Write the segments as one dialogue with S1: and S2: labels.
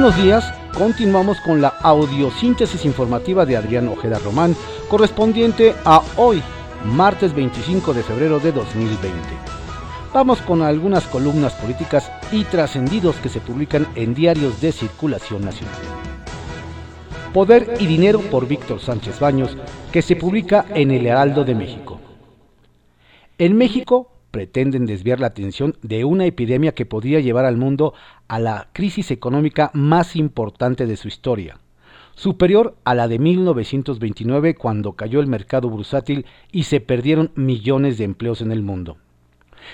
S1: Buenos días, continuamos con la audiosíntesis informativa de Adrián Ojeda Román, correspondiente a hoy, martes 25 de febrero de 2020. Vamos con algunas columnas políticas y trascendidos que se publican en diarios de circulación nacional. Poder y Dinero por Víctor Sánchez Baños, que se publica en el Heraldo de México. En México pretenden desviar la atención de una epidemia que podría llevar al mundo a la crisis económica más importante de su historia, superior a la de 1929 cuando cayó el mercado bursátil y se perdieron millones de empleos en el mundo.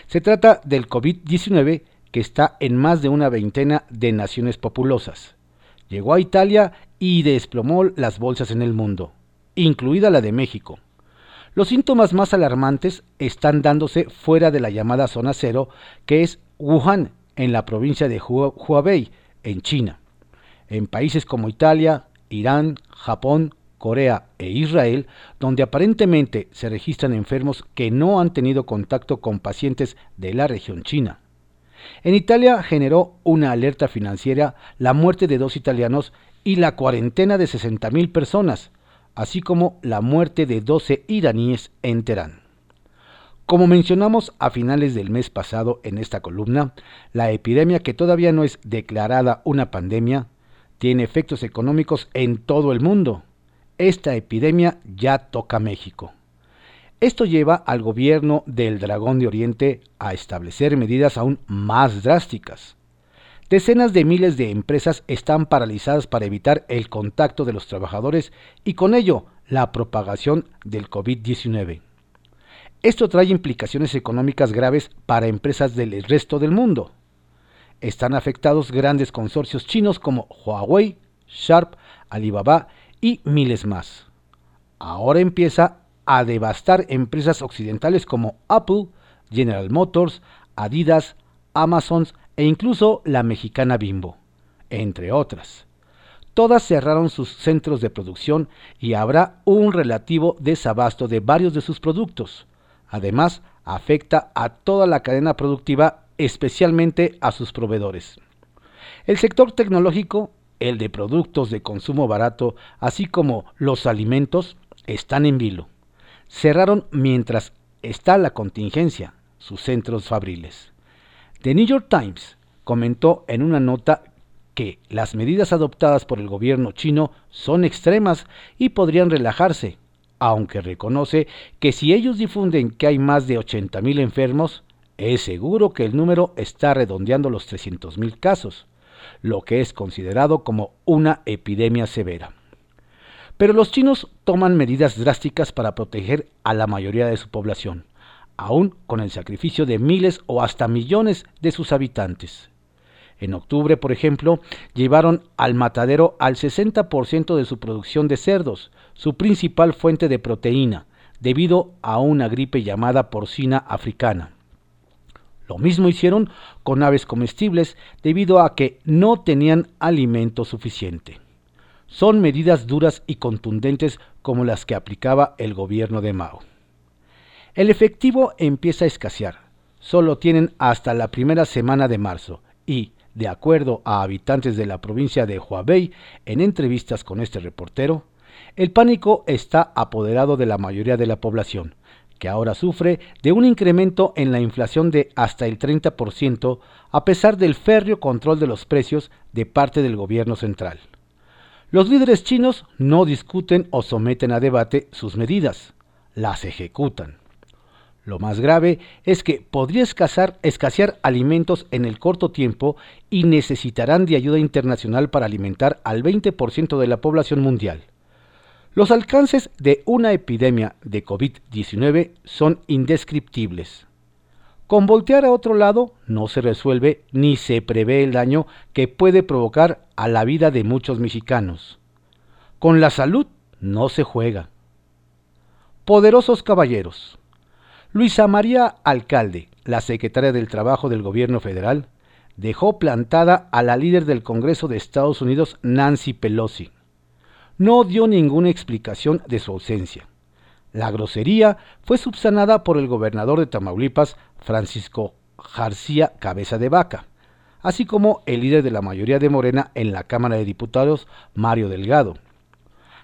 S1: Se trata del COVID-19 que está en más de una veintena de naciones populosas. Llegó a Italia y desplomó las bolsas en el mundo, incluida la de México. Los síntomas más alarmantes están dándose fuera de la llamada zona cero, que es Wuhan, en la provincia de Huawei, en China. En países como Italia, Irán, Japón, Corea e Israel, donde aparentemente se registran enfermos que no han tenido contacto con pacientes de la región china. En Italia generó una alerta financiera la muerte de dos italianos y la cuarentena de 60.000 personas, así como la muerte de 12 iraníes en Teherán. Como mencionamos a finales del mes pasado en esta columna, la epidemia que todavía no es declarada una pandemia tiene efectos económicos en todo el mundo. Esta epidemia ya toca México. Esto lleva al gobierno del Dragón de Oriente a establecer medidas aún más drásticas. Decenas de miles de empresas están paralizadas para evitar el contacto de los trabajadores y con ello la propagación del COVID-19. Esto trae implicaciones económicas graves para empresas del resto del mundo. Están afectados grandes consorcios chinos como Huawei, Sharp, Alibaba y miles más. Ahora empieza a devastar empresas occidentales como Apple, General Motors, Adidas, Amazon e incluso la mexicana Bimbo, entre otras. Todas cerraron sus centros de producción y habrá un relativo desabasto de varios de sus productos, Además, afecta a toda la cadena productiva, especialmente a sus proveedores. El sector tecnológico, el de productos de consumo barato, así como los alimentos, están en vilo. Cerraron mientras está la contingencia sus centros fabriles. The New York Times comentó en una nota que las medidas adoptadas por el gobierno chino son extremas y podrían relajarse, aunque reconoce que si ellos difunden que hay más de 80.000 enfermos, es seguro que el número está redondeando los 300.000 casos, lo que es considerado como una epidemia severa. Pero los chinos toman medidas drásticas para proteger a la mayoría de su población, aún con el sacrificio de miles o hasta millones de sus habitantes. En octubre, por ejemplo, llevaron al matadero al 60% de su producción de cerdos, su principal fuente de proteína, debido a una gripe llamada porcina africana. Lo mismo hicieron con aves comestibles debido a que no tenían alimento suficiente. Son medidas duras y contundentes como las que aplicaba el gobierno de Mao. El efectivo empieza a escasear. Solo tienen hasta la primera semana de marzo y, de acuerdo a habitantes de la provincia de Huawei en entrevistas con este reportero, el pánico está apoderado de la mayoría de la población, que ahora sufre de un incremento en la inflación de hasta el 30% a pesar del férreo control de los precios de parte del gobierno central. Los líderes chinos no discuten o someten a debate sus medidas, las ejecutan. Lo más grave es que podría escasear, alimentos en el corto tiempo y necesitarán de ayuda internacional para alimentar al 20% de la población mundial. Los alcances de una epidemia de COVID-19 son indescriptibles. Con voltear a otro lado no se resuelve ni se prevé el daño que puede provocar a la vida de muchos mexicanos. Con la salud no se juega. Poderosos caballeros. Luisa María Alcalde, la secretaria del Trabajo del Gobierno Federal, dejó plantada a la líder del Congreso de Estados Unidos, Nancy Pelosi no dio ninguna explicación de su ausencia. La grosería fue subsanada por el gobernador de Tamaulipas, Francisco García Cabeza de Vaca, así como el líder de la mayoría de Morena en la Cámara de Diputados, Mario Delgado.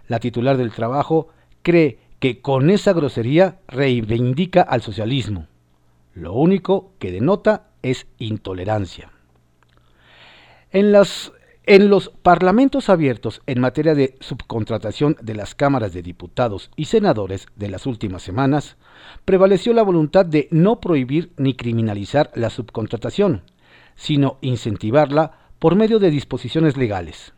S1: La titular del trabajo cree que con esa grosería reivindica al socialismo. Lo único que denota es intolerancia. En, en los parlamentos abiertos en materia de subcontratación de las cámaras de diputados y senadores de las últimas semanas, prevaleció la voluntad de no prohibir ni criminalizar la subcontratación, sino incentivarla por medio de disposiciones legales.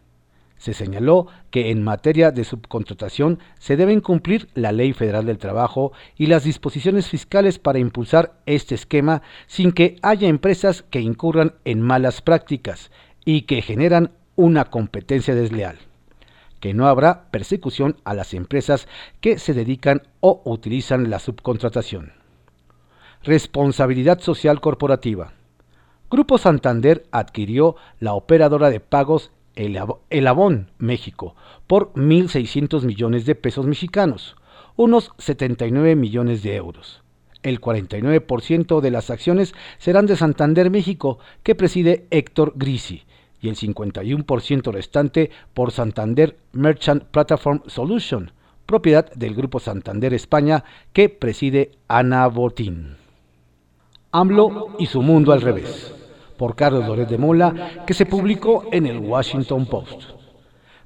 S1: Se señaló que en materia de subcontratación se deben cumplir la Ley Federal del Trabajo y las disposiciones fiscales para impulsar este esquema sin que haya empresas que incurran en malas prácticas y que generan una competencia desleal que no habrá persecución a las empresas que se dedican o utilizan la subcontratación. Responsabilidad social corporativa. Grupo Santander adquirió la operadora de pagos El Avon México por 1.600 millones de pesos mexicanos, unos 79 millones de euros. El 49% de las acciones serán de Santander México, que preside Héctor Grisi, y el 51% restante por Santander Merchant Platform Solution, propiedad del Grupo Santander España que preside Ana Botín. AMLO y su mundo al revés, por Carlos Loret de Mola, que se publicó en el Washington Post.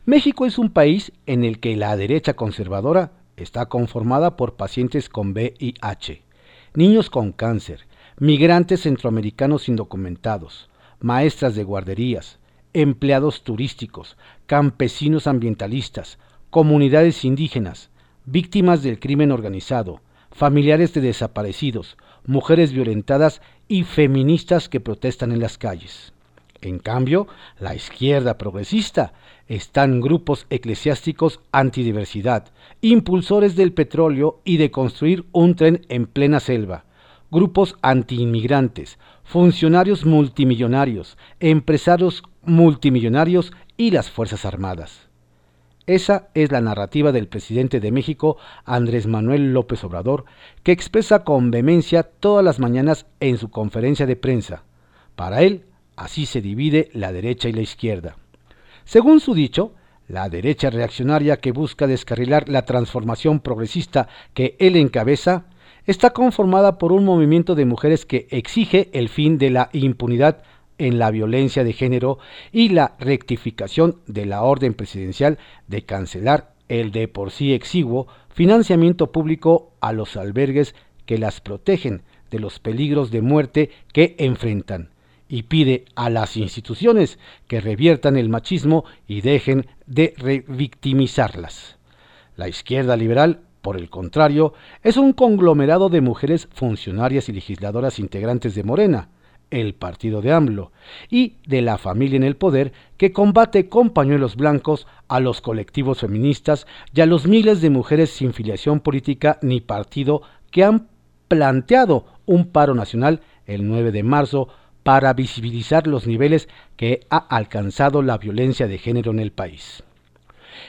S1: México es un país en el que la derecha conservadora está conformada por pacientes con VIH, niños con cáncer, migrantes centroamericanos indocumentados, maestras de guarderías, empleados turísticos, campesinos ambientalistas, comunidades indígenas, víctimas del crimen organizado, familiares de desaparecidos, mujeres violentadas y feministas que protestan en las calles. En cambio, la izquierda progresista están grupos eclesiásticos antidiversidad, impulsores del petróleo y de construir un tren en plena selva, grupos antiinmigrantes, funcionarios multimillonarios, empresarios multimillonarios y las Fuerzas Armadas. Esa es la narrativa del presidente de México, Andrés Manuel López Obrador, que expresa con vehemencia todas las mañanas en su conferencia de prensa. Para él, así se divide la derecha y la izquierda. Según su dicho, la derecha reaccionaria que busca descarrilar la transformación progresista que él encabeza, está conformada por un movimiento de mujeres que exige el fin de la impunidad en la violencia de género y la rectificación de la orden presidencial de cancelar el de por sí exiguo financiamiento público a los albergues que las protegen de los peligros de muerte que enfrentan y pide a las instituciones que reviertan el machismo y dejen de revictimizarlas. La izquierda liberal, por el contrario, es un conglomerado de mujeres funcionarias y legisladoras integrantes de Morena, el partido de AMLO, y de la familia en el poder que combate con pañuelos blancos a los colectivos feministas y a los miles de mujeres sin filiación política ni partido que han planteado un paro nacional el 9 de marzo para visibilizar los niveles que ha alcanzado la violencia de género en el país.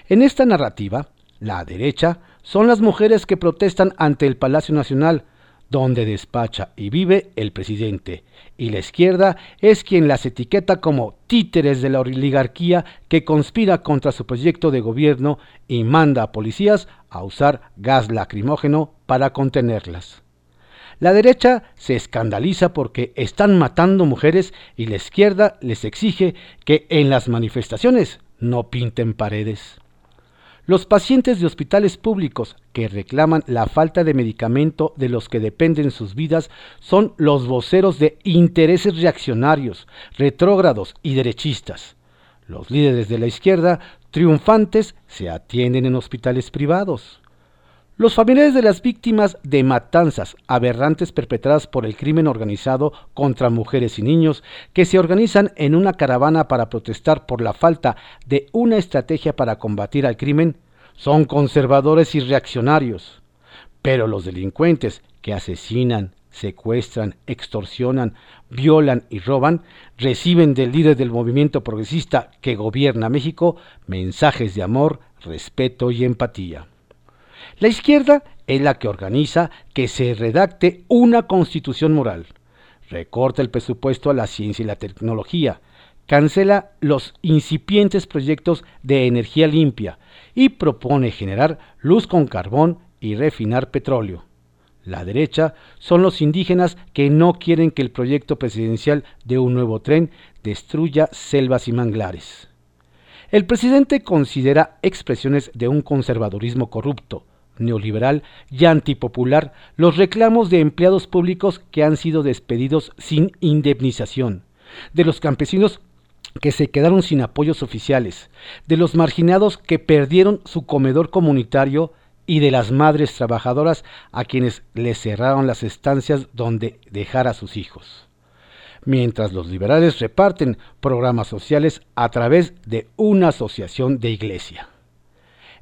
S1: En esta narrativa, la derecha son las mujeres que protestan ante el Palacio Nacional, donde despacha y vive el presidente, y la izquierda es quien las etiqueta como títeres de la oligarquía que conspira contra su proyecto de gobierno y manda a policías a usar gas lacrimógeno para contenerlas. La derecha se escandaliza porque están matando mujeres y la izquierda les exige que en las manifestaciones no pinten paredes. Los pacientes de hospitales públicos que reclaman la falta de medicamento de los que dependen sus vidas son los voceros de intereses reaccionarios, retrógrados y derechistas. Los líderes de la izquierda triunfantes se atienden en hospitales privados. Los familiares de las víctimas de matanzas aberrantes perpetradas por el crimen organizado contra mujeres y niños que se organizan en una caravana para protestar por la falta de una estrategia para combatir al crimen son conservadores y reaccionarios. Pero los delincuentes que asesinan, secuestran, extorsionan, violan y roban, reciben del líder del movimiento progresista que gobierna México mensajes de amor, respeto y empatía. La izquierda es la que organiza que se redacte una constitución moral, recorta el presupuesto a la ciencia y la tecnología, cancela los incipientes proyectos de energía limpia y propone generar luz con carbón y refinar petróleo. La derecha son los indígenas que no quieren que el proyecto presidencial de un nuevo tren destruya selvas y manglares. El presidente considera expresiones de un conservadurismo corrupto, neoliberal y antipopular los reclamos de empleados públicos que han sido despedidos sin indemnización, de los campesinos que se quedaron sin apoyos oficiales, de los marginados que perdieron su comedor comunitario y de las madres trabajadoras a quienes les cerraron las estancias donde dejar a sus hijos. Mientras los liberales reparten programas sociales a través de una asociación de iglesia.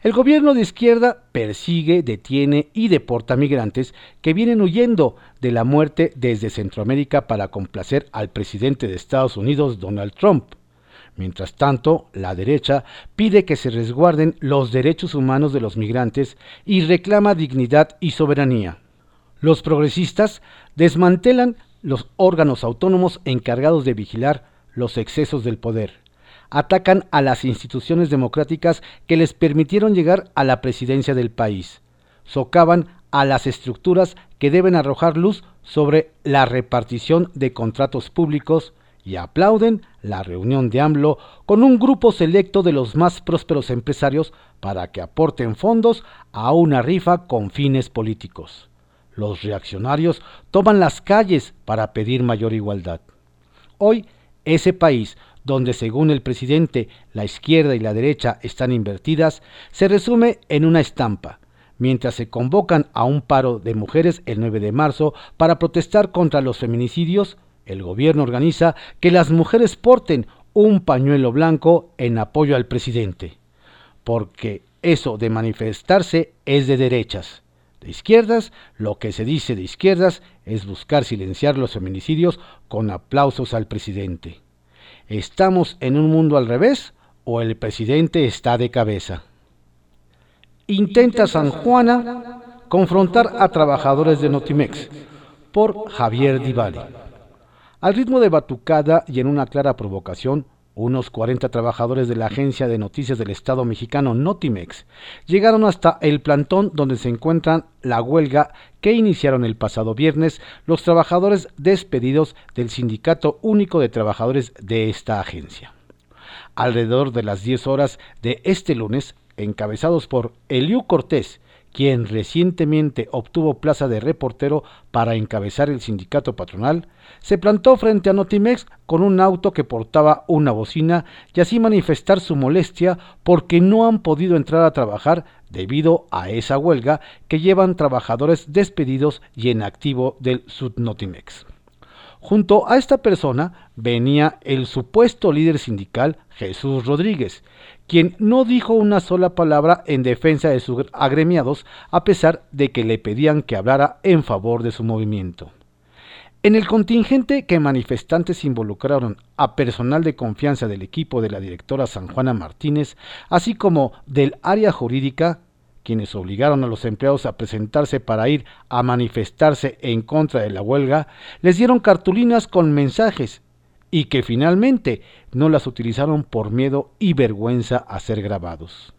S1: El gobierno de izquierda persigue, detiene y deporta migrantes que vienen huyendo de la muerte desde Centroamérica para complacer al presidente de Estados Unidos, Donald Trump. Mientras tanto, la derecha pide que se resguarden los derechos humanos de los migrantes y reclama dignidad y soberanía. Los progresistas desmantelan los órganos autónomos encargados de vigilar los excesos del poder atacan a las instituciones democráticas que les permitieron llegar a la presidencia del país, socavan a las estructuras que deben arrojar luz sobre la repartición de contratos públicos y aplauden la reunión de AMLO con un grupo selecto de los más prósperos empresarios para que aporten fondos a una rifa con fines políticos. Los reaccionarios toman las calles para pedir mayor igualdad. Hoy, ese país donde según el presidente la izquierda y la derecha están invertidas, se resume en una estampa, mientras se convocan a un paro de mujeres el 9 de marzo para protestar contra los feminicidios, el gobierno organiza que las mujeres porten un pañuelo blanco en apoyo al presidente, porque eso de manifestarse es de derechas. De izquierdas, lo que se dice de izquierdas es buscar silenciar los feminicidios con aplausos al presidente. ¿Estamos en un mundo al revés o el presidente está de cabeza? Intenta San Juana confrontar a trabajadores de Notimex por Javier Divali. Al ritmo de batucada y en una clara provocación, unos 40 trabajadores de la agencia de noticias del Estado mexicano Notimex llegaron hasta el plantón donde se encuentran la huelga que iniciaron el pasado viernes los trabajadores despedidos del Sindicato Único de Trabajadores de esta agencia. Alrededor de las 10 horas de este lunes, encabezados por Eliu Cortés quien recientemente obtuvo plaza de reportero para encabezar el sindicato patronal, se plantó frente a Notimex con un auto que portaba una bocina y así manifestar su molestia porque no han podido entrar a trabajar debido a esa huelga que llevan trabajadores despedidos y en activo del Sudnotimex. Junto a esta persona venía el supuesto líder sindical Jesús Rodríguez, quien no dijo una sola palabra en defensa de sus agremiados a pesar de que le pedían que hablara en favor de su movimiento. En el contingente que manifestantes involucraron a personal de confianza del equipo de la directora San Juana Martínez, así como del área jurídica, quienes obligaron a los empleados a presentarse para ir a manifestarse en contra de la huelga, les dieron cartulinas con mensajes y que finalmente no las utilizaron por miedo y vergüenza a ser grabados.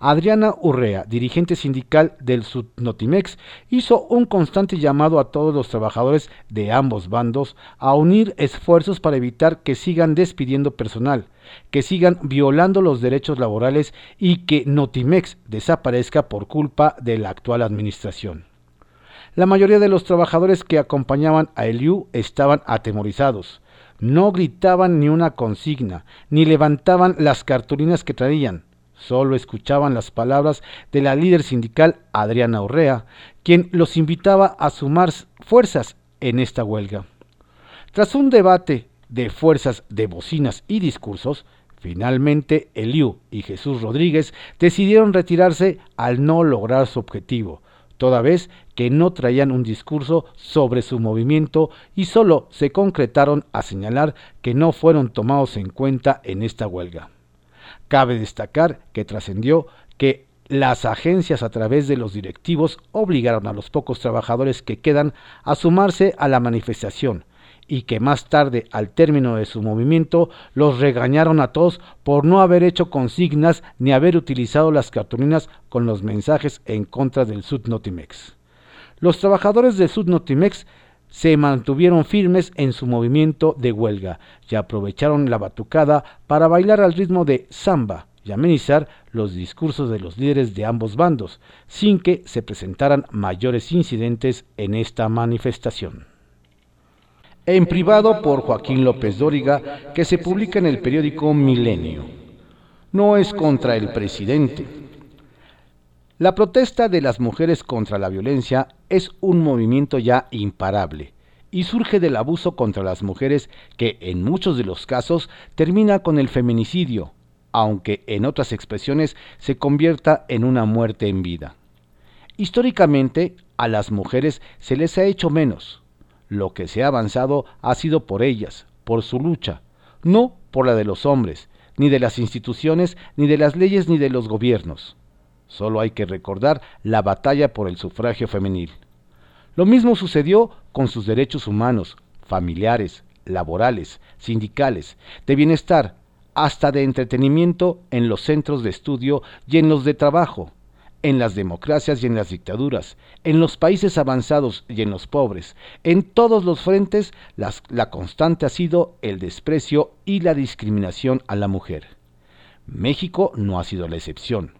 S1: Adriana Urrea, dirigente sindical del Sudnotimex, hizo un constante llamado a todos los trabajadores de ambos bandos a unir esfuerzos para evitar que sigan despidiendo personal, que sigan violando los derechos laborales y que Notimex desaparezca por culpa de la actual administración. La mayoría de los trabajadores que acompañaban a Eliu estaban atemorizados, no gritaban ni una consigna, ni levantaban las cartulinas que traían. Solo escuchaban las palabras de la líder sindical Adriana Urrea, quien los invitaba a sumar fuerzas en esta huelga. Tras un debate de fuerzas de bocinas y discursos, finalmente Eliu y Jesús Rodríguez decidieron retirarse al no lograr su objetivo, toda vez que no traían un discurso sobre su movimiento y solo se concretaron a señalar que no fueron tomados en cuenta en esta huelga. Cabe destacar que trascendió que las agencias a través de los directivos obligaron a los pocos trabajadores que quedan a sumarse a la manifestación y que más tarde, al término de su movimiento, los regañaron a todos por no haber hecho consignas ni haber utilizado las cartulinas con los mensajes en contra del Sud-Notimex. Los trabajadores del Sud-Notimex se mantuvieron firmes en su movimiento de huelga y aprovecharon la batucada para bailar al ritmo de samba y amenizar los discursos de los líderes de ambos bandos, sin que se presentaran mayores incidentes en esta manifestación. En privado por Joaquín López Dóriga, que se publica en el periódico Milenio. No es contra el presidente. La protesta de las mujeres contra la violencia es un movimiento ya imparable y surge del abuso contra las mujeres que en muchos de los casos termina con el feminicidio, aunque en otras expresiones se convierta en una muerte en vida. Históricamente, a las mujeres se les ha hecho menos. Lo que se ha avanzado ha sido por ellas, por su lucha, no por la de los hombres, ni de las instituciones, ni de las leyes, ni de los gobiernos. Solo hay que recordar la batalla por el sufragio femenil. Lo mismo sucedió con sus derechos humanos, familiares, laborales, sindicales, de bienestar, hasta de entretenimiento en los centros de estudio y en los de trabajo, en las democracias y en las dictaduras, en los países avanzados y en los pobres. En todos los frentes la constante ha sido el desprecio y la discriminación a la mujer. México no ha sido la excepción.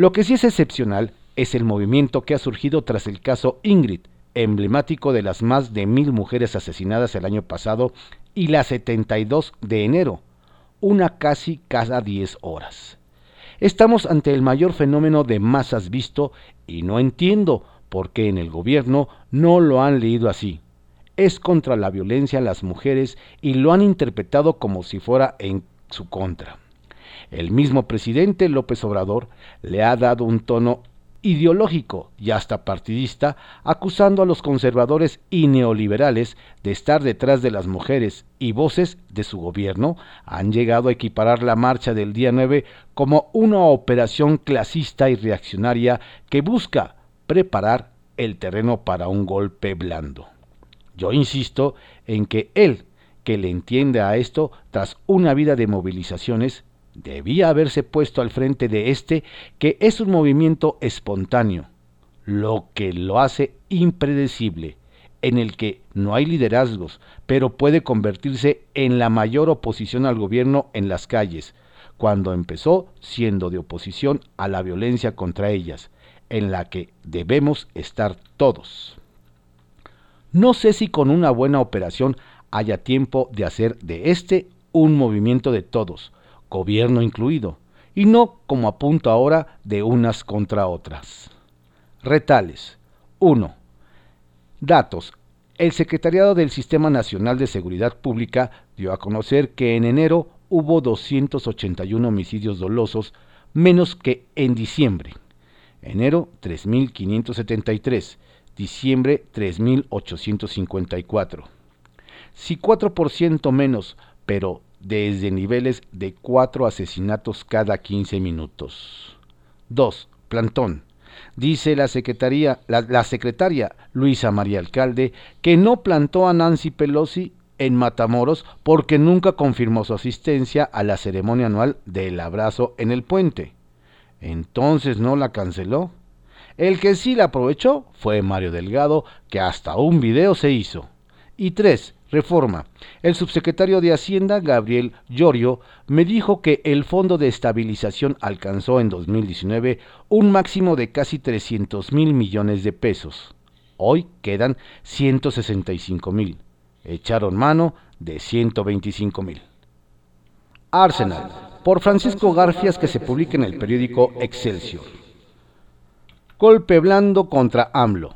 S1: Lo que sí es excepcional es el movimiento que ha surgido tras el caso Ingrid, emblemático de las más de mil mujeres asesinadas el año pasado y la 72 de enero, una casi cada 10 horas. Estamos ante el mayor fenómeno de masas visto y no entiendo por qué en el gobierno no lo han leído así. Es contra la violencia a las mujeres y lo han interpretado como si fuera en su contra. El mismo presidente López Obrador le ha dado un tono ideológico y hasta partidista, acusando a los conservadores y neoliberales de estar detrás de las mujeres y voces de su gobierno han llegado a equiparar la marcha del día 9 como una operación clasista y reaccionaria que busca preparar el terreno para un golpe blando. Yo insisto en que él, que le entiende a esto tras una vida de movilizaciones, debía haberse puesto al frente de este, que es un movimiento espontáneo, lo que lo hace impredecible, en el que no hay liderazgos, pero puede convertirse en la mayor oposición al gobierno en las calles, cuando empezó siendo de oposición a la violencia contra ellas, en la que debemos estar todos. No sé si con una buena operación haya tiempo de hacer de este un movimiento de todos, gobierno incluido, y no como apunto ahora de unas contra otras. Retales. 1. Datos. El Secretariado del Sistema Nacional de Seguridad Pública dio a conocer que en enero hubo 281 homicidios dolosos, menos que en diciembre. Enero 3.573, diciembre 3.854. Si 4% menos, pero desde niveles de cuatro asesinatos cada 15 minutos. 2. Plantón. Dice la, la, secretaria Luisa María Alcalde que no plantó a Nancy Pelosi en Matamoros porque nunca confirmó su asistencia a la ceremonia anual del abrazo en el puente. Entonces no la canceló. El que sí la aprovechó fue Mario Delgado, que hasta un video se hizo. Y tres, Reforma. El subsecretario de Hacienda, Gabriel Llorio, me dijo que el Fondo de Estabilización alcanzó en 2019 un máximo de casi 300 mil millones de pesos. Hoy quedan 165 mil. Echaron mano de 125 mil. Arsenal, por Francisco Garfias, que se publica en el periódico Excelsior. Golpe blando contra AMLO.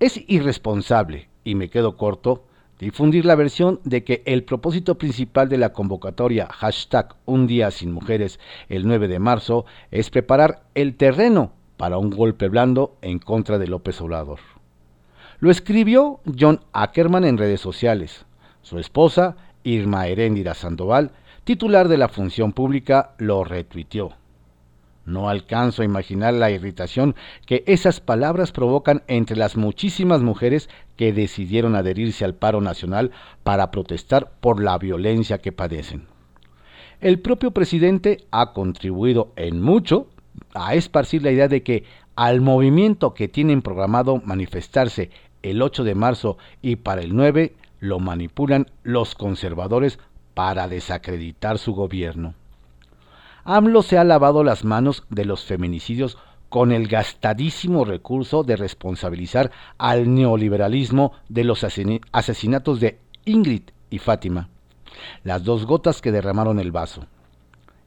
S1: Es irresponsable, y me quedo corto, difundir la versión de que el propósito principal de la convocatoria hashtag Un día sin mujeres el 9 de marzo es preparar el terreno para un golpe blando en contra de López Obrador. Lo escribió John Ackerman en redes sociales. Su esposa, Irma Heréndira Sandoval, titular de la función pública, lo retuiteó. No alcanzo a imaginar la irritación que esas palabras provocan entre las muchísimas mujeres que decidieron adherirse al paro nacional para protestar por la violencia que padecen. El propio presidente ha contribuido en mucho a esparcir la idea de que al movimiento que tienen programado manifestarse el 8 de marzo y para el 9 lo manipulan los conservadores para desacreditar su gobierno. AMLO se ha lavado las manos de los feminicidios con el gastadísimo recurso de responsabilizar al neoliberalismo de los asesinatos de Ingrid y Fátima, las dos gotas que derramaron el vaso.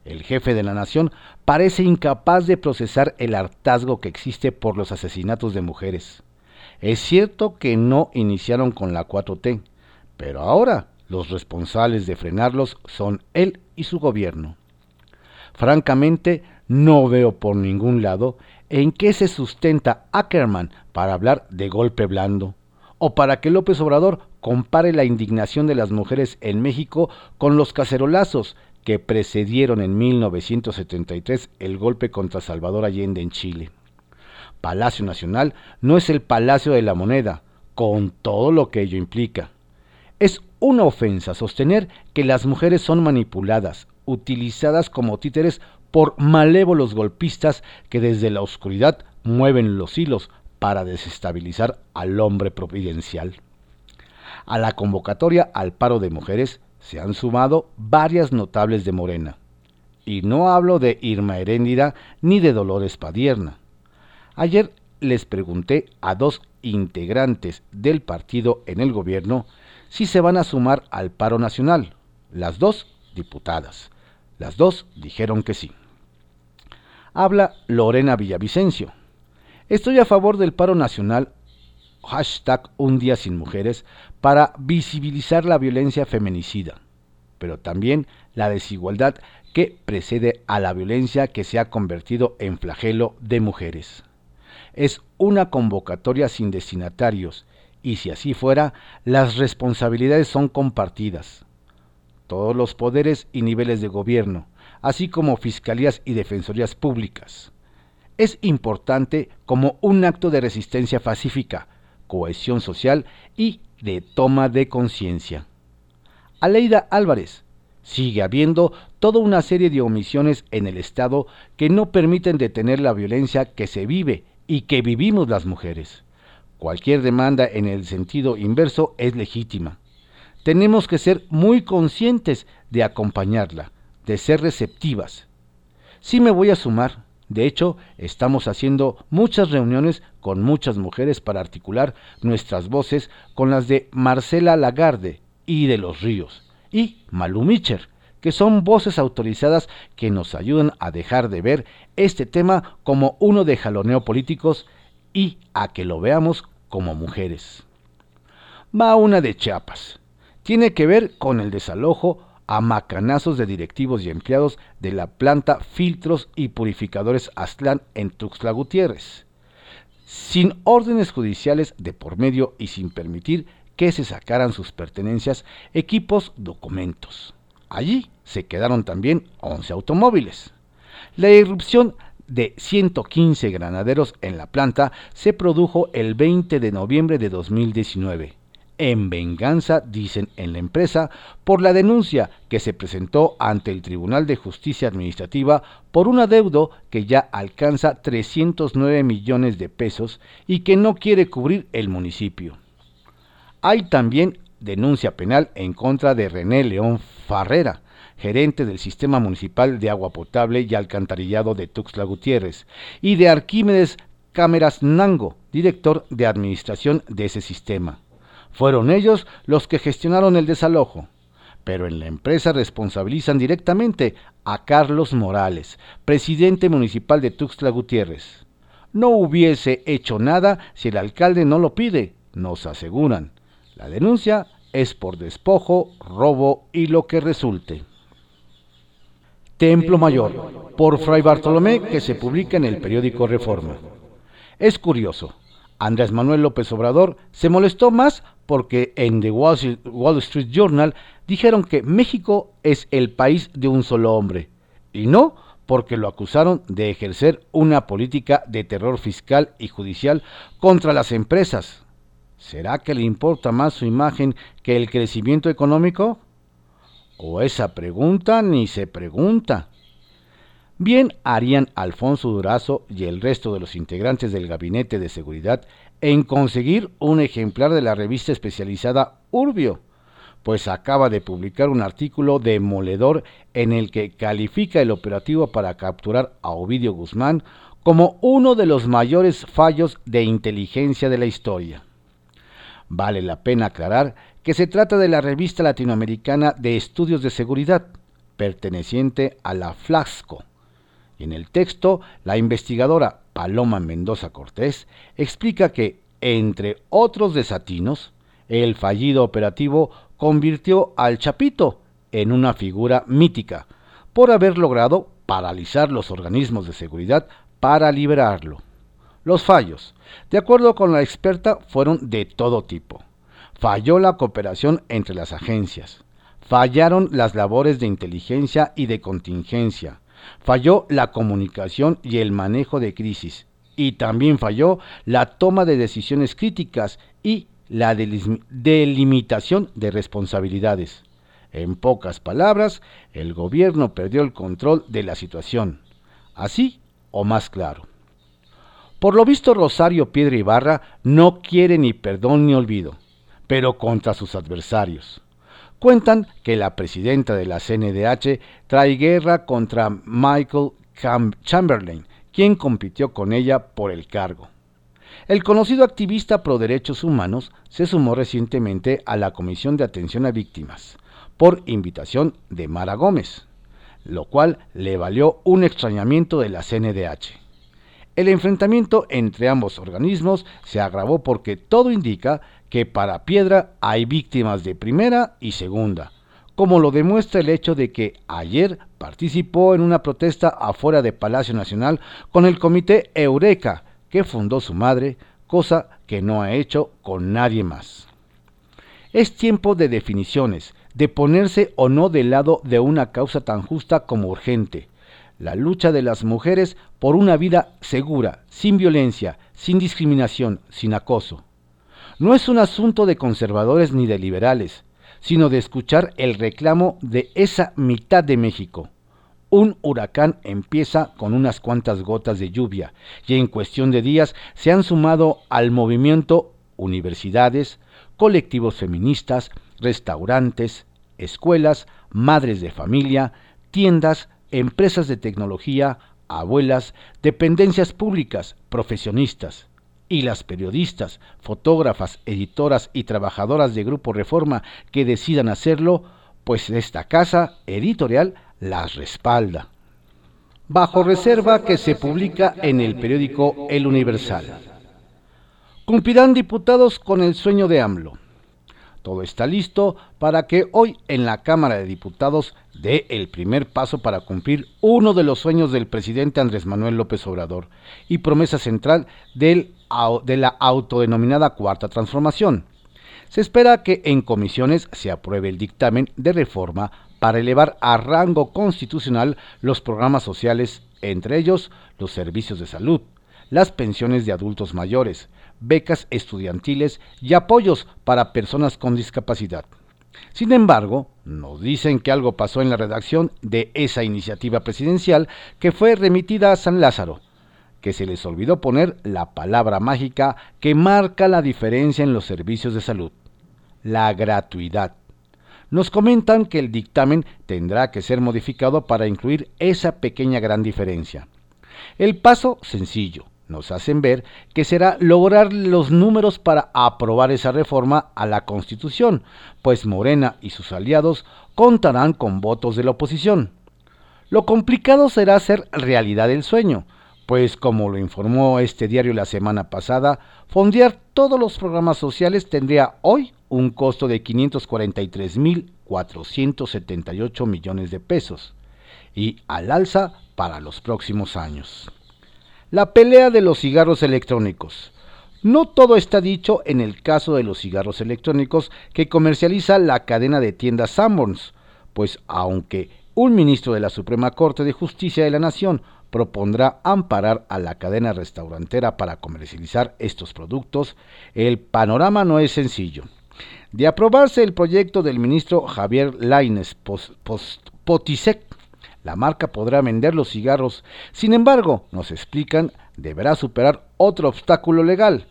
S1: El jefe de la nación parece incapaz de procesar el hartazgo que existe por los asesinatos de mujeres. Es cierto que no iniciaron con la 4T, pero ahora los responsables de frenarlos son él y su gobierno. Francamente, no veo por ningún lado en qué se sustenta Ackerman para hablar de golpe blando, o para que López Obrador compare la indignación de las mujeres en México con los cacerolazos que precedieron en 1973 el golpe contra Salvador Allende en Chile. Palacio Nacional no es el Palacio de la Moneda, con todo lo que ello implica. Es una ofensa sostener que las mujeres son manipuladas, utilizadas como títeres por malévolos golpistas que desde la oscuridad mueven los hilos para desestabilizar al hombre providencial. A la convocatoria al paro de mujeres se han sumado varias notables de Morena. Y no hablo de Irma Heréndida ni de Dolores Padierna. Ayer les pregunté a dos integrantes del partido en el gobierno si se van a sumar al paro nacional. Las dos diputadas. Las dos dijeron que sí. Habla Lorena Villavicencio. Estoy a favor del paro nacional hashtag Un Día Sin Mujeres para visibilizar la violencia feminicida, pero también la desigualdad que precede a la violencia que se ha convertido en flagelo de mujeres. Es una convocatoria sin destinatarios y si así fuera, las responsabilidades son compartidas. Todos los poderes y niveles de gobierno, así como fiscalías y defensorías públicas. Es importante como un acto de resistencia pacífica, cohesión social y de toma de conciencia. Aleida Álvarez, sigue habiendo toda una serie de omisiones en el Estado que no permiten detener la violencia que se vive y que vivimos las mujeres. Cualquier demanda en el sentido inverso es legítima. Tenemos que ser muy conscientes de acompañarla, de ser receptivas. Sí me voy a sumar. De hecho, estamos haciendo muchas reuniones con muchas mujeres para articular nuestras voces con las de Marcela Lagarde y de los Ríos y Malu Micher, que son voces autorizadas que nos ayudan a dejar de ver este tema como uno de jaloneo políticos y a que lo veamos como mujeres. Va una de Chiapas. Tiene que ver con el desalojo a macanazos de directivos y empleados de la planta Filtros y Purificadores Aztlán en Tuxtla Gutiérrez, sin órdenes judiciales de por medio y sin permitir que se sacaran sus pertenencias, equipos, documentos. Allí se quedaron también 11 automóviles. La irrupción de 115 granaderos en la planta se produjo el 20 de noviembre de 2019, en venganza, dicen en la empresa, por la denuncia que se presentó ante el Tribunal de Justicia Administrativa por un adeudo que ya alcanza 309 millones de pesos y que no quiere cubrir el municipio. Hay también denuncia penal en contra de René León Farrera, gerente del Sistema Municipal de Agua Potable y Alcantarillado de Tuxtla Gutiérrez, y de Arquímedes Cámeras Nango, director de administración de ese sistema. Fueron ellos los que gestionaron el desalojo, pero en la empresa responsabilizan directamente a Carlos Morales, presidente municipal de Tuxtla Gutiérrez. No hubiese hecho nada si el alcalde no lo pide, nos aseguran. La denuncia es por despojo, robo y lo que resulte. Templo Mayor, por Fray Bartolomé, que se publica en el periódico Reforma. Es curioso, Andrés Manuel López Obrador se molestó más porque en The Wall Street Journal dijeron que México es el país de un solo hombre, y no porque lo acusaron de ejercer una política de terror fiscal y judicial contra las empresas. ¿Será que le importa más su imagen que el crecimiento económico? ¿O esa pregunta ni se pregunta? Bien harían Alfonso Durazo y el resto de los integrantes del Gabinete de Seguridad en conseguir un ejemplar de la revista especializada Urbio pues acaba de publicar un artículo demoledor en el que califica el operativo para capturar a Ovidio Guzmán como uno de los mayores fallos de inteligencia de la historia. Vale la pena aclarar que se trata de la revista latinoamericana de estudios de seguridad, perteneciente a la Flasco. En el texto, la investigadora Paloma Mendoza Cortés explica que, entre otros desatinos, el fallido operativo convirtió al Chapito en una figura mítica por haber logrado paralizar los organismos de seguridad para liberarlo. Los fallos, de acuerdo con la experta, fueron de todo tipo. Falló la cooperación entre las agencias, fallaron las labores de inteligencia y de contingencia, falló la comunicación y el manejo de crisis, y también falló la toma de decisiones críticas y la delimitación de responsabilidades. En pocas palabras, el gobierno perdió el control de la situación. Así o más claro. Por lo visto, Rosario Piedra Ibarra no quiere ni perdón ni olvido, pero contra sus adversarios. Cuentan que la presidenta de la CNDH trae guerra contra Michael Chamberlain, quien compitió con ella por el cargo. El conocido activista pro derechos humanos se sumó recientemente a la Comisión de Atención a Víctimas, por invitación de Mara Gómez, lo cual le valió un extrañamiento de la CNDH. El enfrentamiento entre ambos organismos se agravó porque todo indica que para Piedra hay víctimas de primera y segunda, como lo demuestra el hecho de que ayer participó en una protesta afuera de Palacio Nacional con el comité Eureka, que fundó su madre, cosa que no ha hecho con nadie más. Es tiempo de definiciones, de ponerse o no del lado de una causa tan justa como urgente, la lucha de las mujeres por una vida segura, sin violencia, sin discriminación, sin acoso. No es un asunto de conservadores ni de liberales, sino de escuchar el reclamo de esa mitad de México, un huracán empieza con unas cuantas gotas de lluvia y en cuestión de días se han sumado al movimiento universidades, colectivos feministas, restaurantes, escuelas, madres de familia, tiendas, empresas de tecnología, abuelas, dependencias públicas, profesionistas. Y las periodistas, fotógrafas, editoras y trabajadoras de Grupo Reforma que decidan hacerlo, pues esta casa editorial las respalda. Bajo reserva que se publica en el periódico El Universal. Cumplirán diputados con el sueño de AMLO. Todo está listo para que hoy en la Cámara de Diputados dé el primer paso para cumplir uno de los sueños del presidente Andrés Manuel López Obrador y promesa central de la autodenominada Cuarta Transformación. Se espera que en comisiones se apruebe el dictamen de reforma para elevar a rango constitucional los programas sociales, entre ellos los servicios de salud, las pensiones de adultos mayores, becas estudiantiles y apoyos para personas con discapacidad. Sin embargo, nos dicen que algo pasó en la redacción de esa iniciativa presidencial que fue remitida a San Lázaro, que se les olvidó poner la palabra mágica que marca la diferencia en los servicios de salud, la gratuidad nos comentan que el dictamen tendrá que ser modificado para incluir esa pequeña gran diferencia. El paso sencillo nos hacen ver que será lograr los números para aprobar esa reforma a la Constitución, pues Morena y sus aliados contarán con votos de la oposición. Lo complicado será hacer realidad el sueño, pues como lo informó este diario la semana pasada, fondear todos los programas sociales tendría hoy un costo de 543.478 millones de pesos y al alza para los próximos años. La pelea de los cigarros electrónicos. No todo está dicho en el caso de los cigarros electrónicos que comercializa la cadena de tiendas Sanborns, pues aunque un ministro de la Suprema Corte de Justicia de la Nación propondrá amparar a la cadena restaurantera para comercializar estos productos, el panorama no es sencillo. De aprobarse el proyecto del ministro Javier Laines Potisek, la marca podrá vender los cigarros. Sin embargo, nos explican, deberá superar otro obstáculo legal.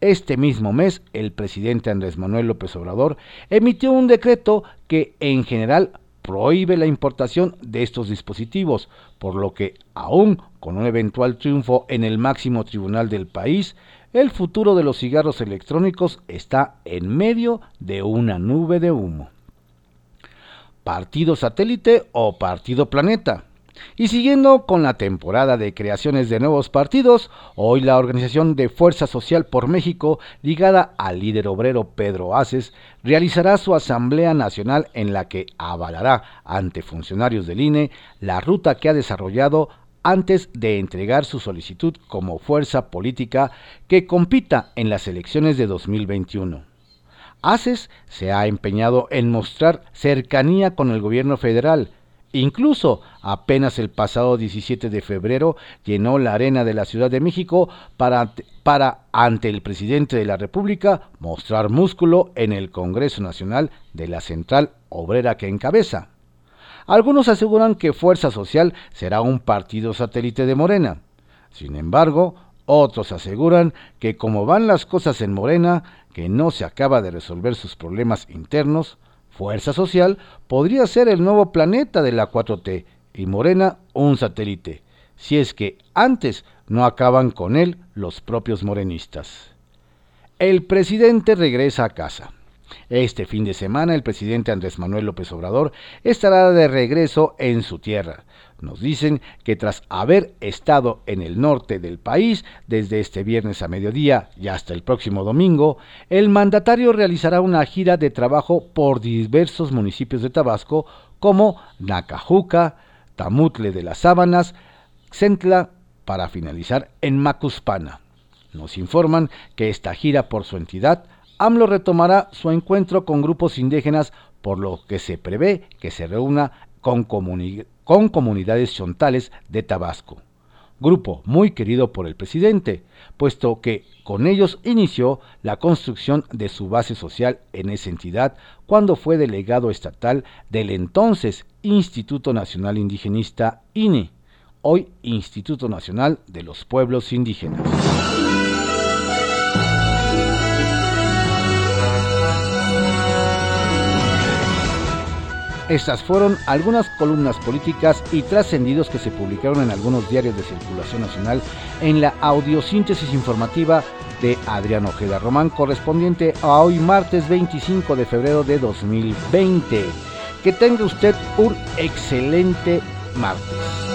S1: Este mismo mes, el presidente Andrés Manuel López Obrador emitió un decreto que en general prohíbe la importación de estos dispositivos, por lo que, aún con un eventual triunfo en el máximo tribunal del país, el futuro de los cigarros electrónicos está en medio de una nube de humo. Partido satélite o partido planeta. Y siguiendo con la temporada de creaciones de nuevos partidos, hoy la Organización de Fuerza Social por México, ligada al líder obrero Pedro Aces, realizará su Asamblea Nacional en la que avalará ante funcionarios del INE la ruta que ha desarrollado antes de entregar su solicitud como fuerza política que compita en las elecciones de 2021. ACES se ha empeñado en mostrar cercanía con el gobierno federal, Incluso apenas el pasado 17 de febrero llenó la arena de la Ciudad de México para, para, ante el presidente de la República, mostrar músculo en el Congreso Nacional de la Central Obrera que encabeza. Algunos aseguran que Fuerza Social será un partido satélite de Morena. Sin embargo, otros aseguran que como van las cosas en Morena, que no se acaba de resolver sus problemas internos, Fuerza Social podría ser el nuevo planeta de la 4T y Morena un satélite, si es que antes no acaban con él los propios morenistas. El presidente regresa a casa. Este fin de semana el presidente Andrés Manuel López Obrador estará de regreso en su tierra. Nos dicen que tras haber estado en el norte del país desde este viernes a mediodía y hasta el próximo domingo, el mandatario realizará una gira de trabajo por diversos municipios de Tabasco como Nacajuca, Tamutle de las Sábanas, Centla, para finalizar en Macuspana. Nos informan que esta gira por su entidad AMLO retomará su encuentro con grupos indígenas, por lo que se prevé que se reúna con, comunidades chontales de Tabasco. Grupo muy querido por el presidente, puesto que con ellos inició la construcción de su base social en esa entidad cuando fue delegado estatal del entonces Instituto Nacional Indigenista INE, hoy Instituto Nacional de los Pueblos Indígenas. Estas fueron algunas columnas políticas y trascendidos que se publicaron en algunos diarios de circulación nacional en la audiosíntesis informativa de Adrián Ojeda Román, correspondiente a hoy martes 25 de febrero de 2020. Que tenga usted un excelente martes.